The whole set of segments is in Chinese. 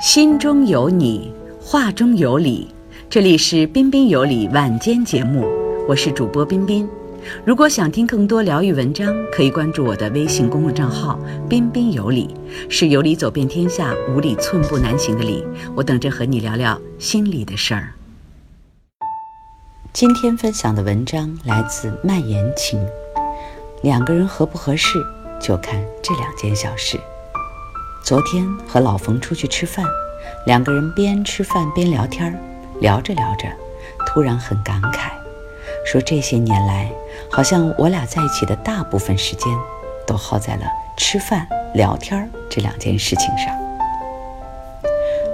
心中有你，话中有理。这里是彬彬有礼晚间节目，我是主播彬彬。如果想听更多疗愈文章，可以关注我的微信公众账号“彬彬有礼”，是有理走遍天下，无理寸步难行的理。我等着和你聊聊心里的事儿。今天分享的文章来自蔓延情。两个人合不合适，就看这两件小事。昨天和老冯出去吃饭，两个人边吃饭边聊天聊着聊着，突然很感慨，说这些年来，好像我俩在一起的大部分时间，都耗在了吃饭聊天这两件事情上。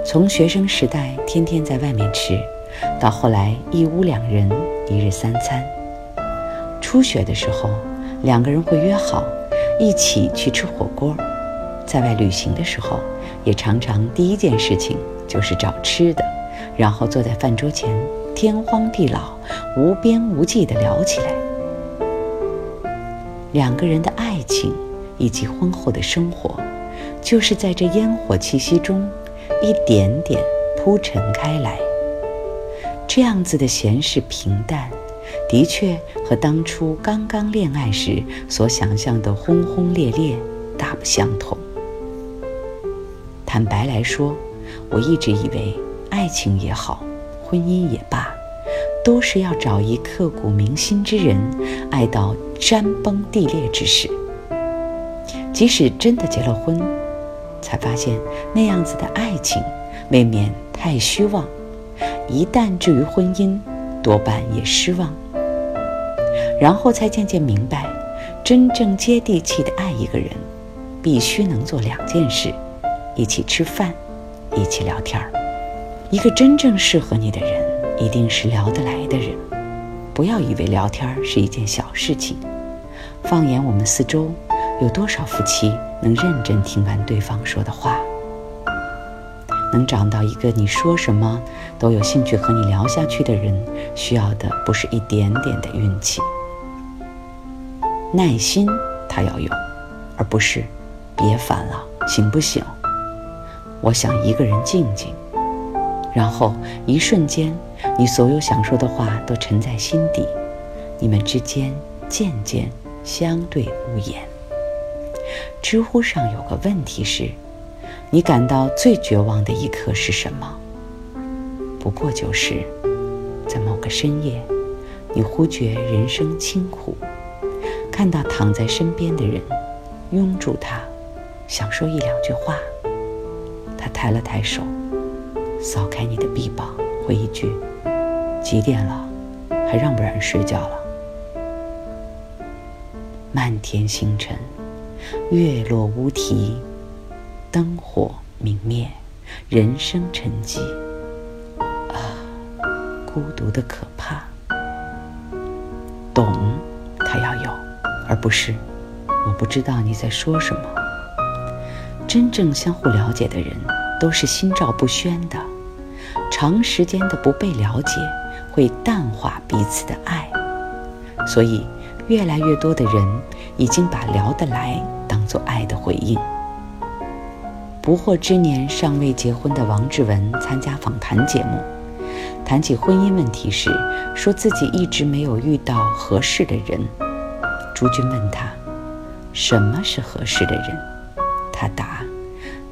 从学生时代天天在外面吃，到后来一屋两人一日三餐。初学的时候，两个人会约好一起去吃火锅。在外旅行的时候，也常常第一件事情就是找吃的，然后坐在饭桌前，天荒地老、无边无际地聊起来。两个人的爱情以及婚后的生活，就是在这烟火气息中，一点点铺陈开来。这样子的闲适平淡，的确和当初刚刚恋爱时所想象的轰轰烈烈大不相同。坦白来说，我一直以为爱情也好，婚姻也罢，都是要找一刻骨铭心之人，爱到山崩地裂之时。即使真的结了婚，才发现那样子的爱情未免太虚妄。一旦至于婚姻，多半也失望。然后才渐渐明白，真正接地气的爱一个人，必须能做两件事。一起吃饭，一起聊天儿。一个真正适合你的人，一定是聊得来的人。不要以为聊天是一件小事情。放眼我们四周，有多少夫妻能认真听完对方说的话？能找到一个你说什么都有兴趣和你聊下去的人，需要的不是一点点的运气。耐心他要有，而不是别烦了，行不行？我想一个人静静，然后一瞬间，你所有想说的话都沉在心底，你们之间渐渐相对无言。知乎上有个问题是：你感到最绝望的一刻是什么？不过就是在某个深夜，你忽觉人生清苦，看到躺在身边的人，拥住他，想说一两句话。他抬了抬手，扫开你的臂膀，回一句：“几点了？还让不让人睡觉了？”漫天星辰，月落乌啼，灯火明灭，人生沉寂。啊，孤独的可怕。懂，他要有，而不是我不知道你在说什么。真正相互了解的人，都是心照不宣的。长时间的不被了解，会淡化彼此的爱。所以，越来越多的人已经把聊得来当做爱的回应。不惑之年尚未结婚的王志文参加访谈节目，谈起婚姻问题时，说自己一直没有遇到合适的人。朱军问他：“什么是合适的人？”他答：“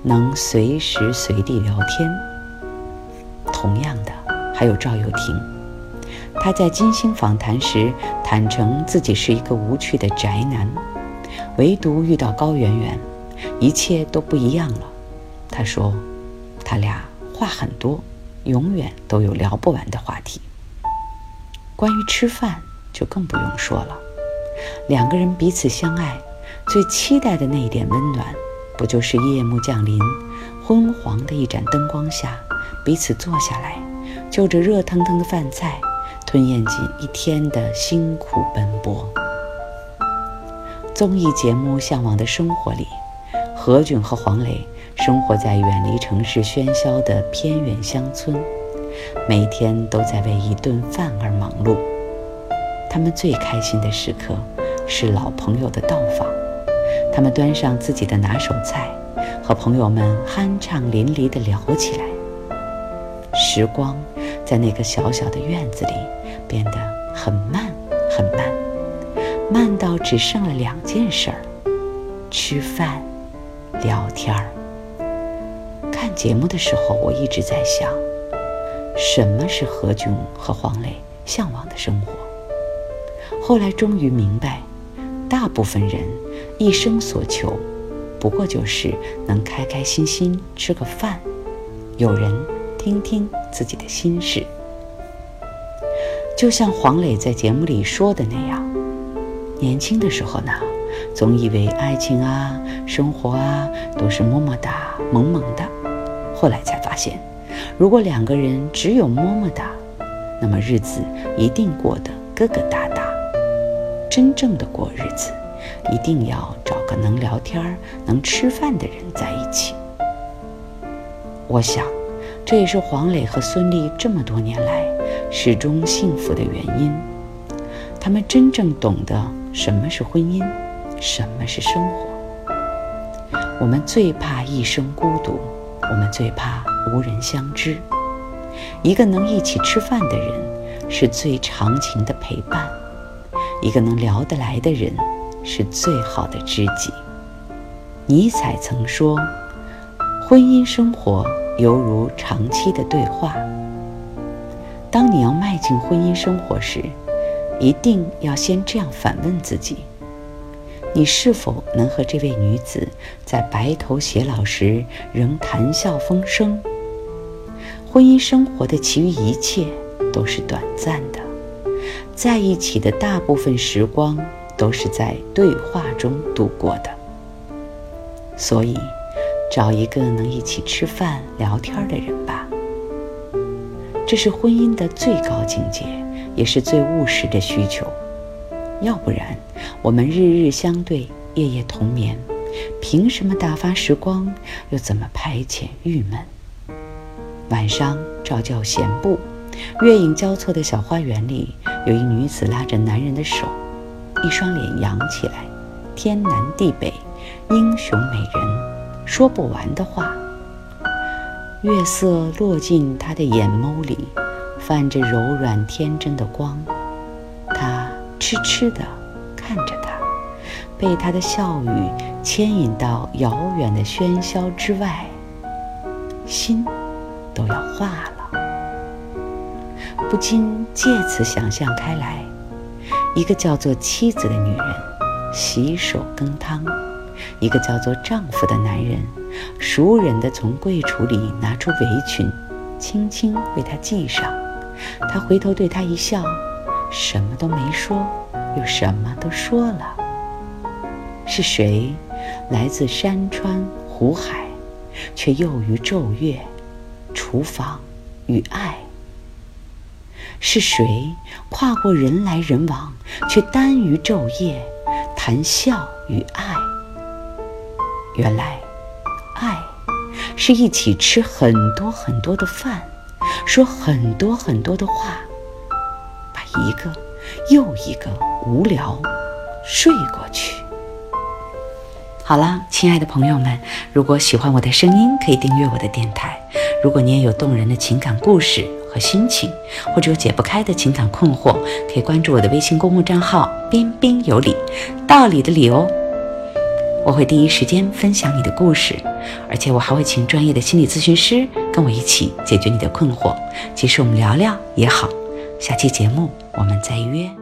能随时随地聊天。”同样的，还有赵又廷，他在金星访谈时坦诚自己是一个无趣的宅男，唯独遇到高圆圆，一切都不一样了。他说：“他俩话很多，永远都有聊不完的话题。关于吃饭就更不用说了，两个人彼此相爱，最期待的那一点温暖。”不就是夜幕降临，昏黄的一盏灯光下，彼此坐下来，就着热腾腾的饭菜，吞咽进一天的辛苦奔波。综艺节目《向往的生活》里，何炅和黄磊生活在远离城市喧嚣的偏远乡村，每天都在为一顿饭而忙碌。他们最开心的时刻，是老朋友的到访。他们端上自己的拿手菜，和朋友们酣畅淋漓地聊起来。时光在那个小小的院子里变得很慢很慢，慢到只剩了两件事儿：吃饭、聊天儿。看节目的时候，我一直在想，什么是何炅和黄磊向往的生活。后来终于明白，大部分人一生所求，不过就是能开开心心吃个饭，有人听听自己的心事。就像黄磊在节目里说的那样，年轻的时候呢，总以为爱情啊、生活啊都是么么哒、萌萌的，后来才发现，如果两个人只有么么哒，那么日子一定过得疙疙瘩瘩。真正的过日子，一定要找个能聊天、能吃饭的人在一起。我想，这也是黄磊和孙俪这么多年来始终幸福的原因。他们真正懂得什么是婚姻，什么是生活。我们最怕一生孤独，我们最怕无人相知。一个能一起吃饭的人，是最长情的陪伴。一个能聊得来的人，是最好的知己。尼采曾说：“婚姻生活犹如长期的对话。”当你要迈进婚姻生活时，一定要先这样反问自己：你是否能和这位女子在白头偕老时仍谈笑风生？婚姻生活的其余一切都是短暂的。在一起的大部分时光都是在对话中度过的，所以找一个能一起吃饭聊天的人吧。这是婚姻的最高境界，也是最务实的需求。要不然，我们日日相对，夜夜同眠，凭什么打发时光？又怎么排遣郁闷？晚上照旧闲步，月影交错的小花园里。有一女子拉着男人的手，一双脸扬起来，天南地北，英雄美人，说不完的话。月色落进她的眼眸里，泛着柔软天真的光。他痴痴地看着他，被他的笑语牵引到遥远的喧嚣之外，心都要化了。不禁借此想象开来，一个叫做妻子的女人洗手羹汤，一个叫做丈夫的男人熟忍地从柜橱里拿出围裙，轻轻为她系上。他回头对她一笑，什么都没说，又什么都说了。是谁来自山川湖海，却囿于昼月，厨房与爱？是谁跨过人来人往，却耽于昼夜谈笑与爱？原来，爱是一起吃很多很多的饭，说很多很多的话，把一个又一个无聊睡过去。好了，亲爱的朋友们，如果喜欢我的声音，可以订阅我的电台。如果你也有动人的情感故事，和心情，或者有解不开的情感困惑，可以关注我的微信公共账号“彬彬有礼”，道理的理哦。我会第一时间分享你的故事，而且我还会请专业的心理咨询师跟我一起解决你的困惑。即使我们聊聊也好，下期节目我们再约。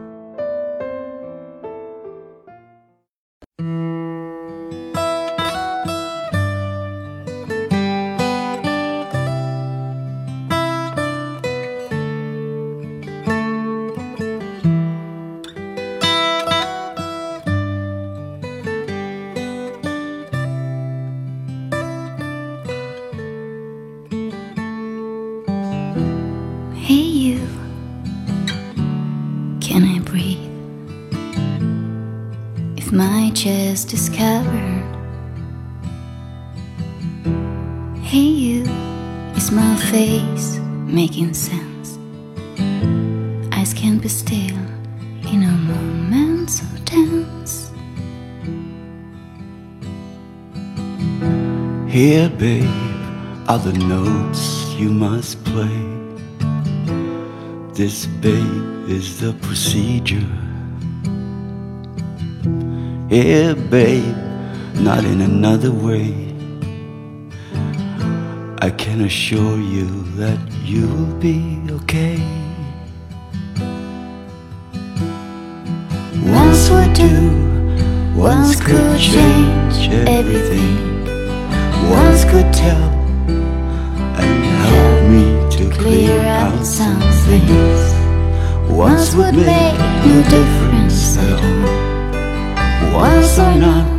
My chest is covered. Hey, you, is my face making sense? Eyes can't be still in a moment so tense. Here, babe, are the notes you must play. This, babe, is the procedure. Here, babe, not in another way. I can assure you that you'll be okay. Once would do, once could change everything. Once could tell and help me to Clear out some things. Once would make no difference at all. Once or not,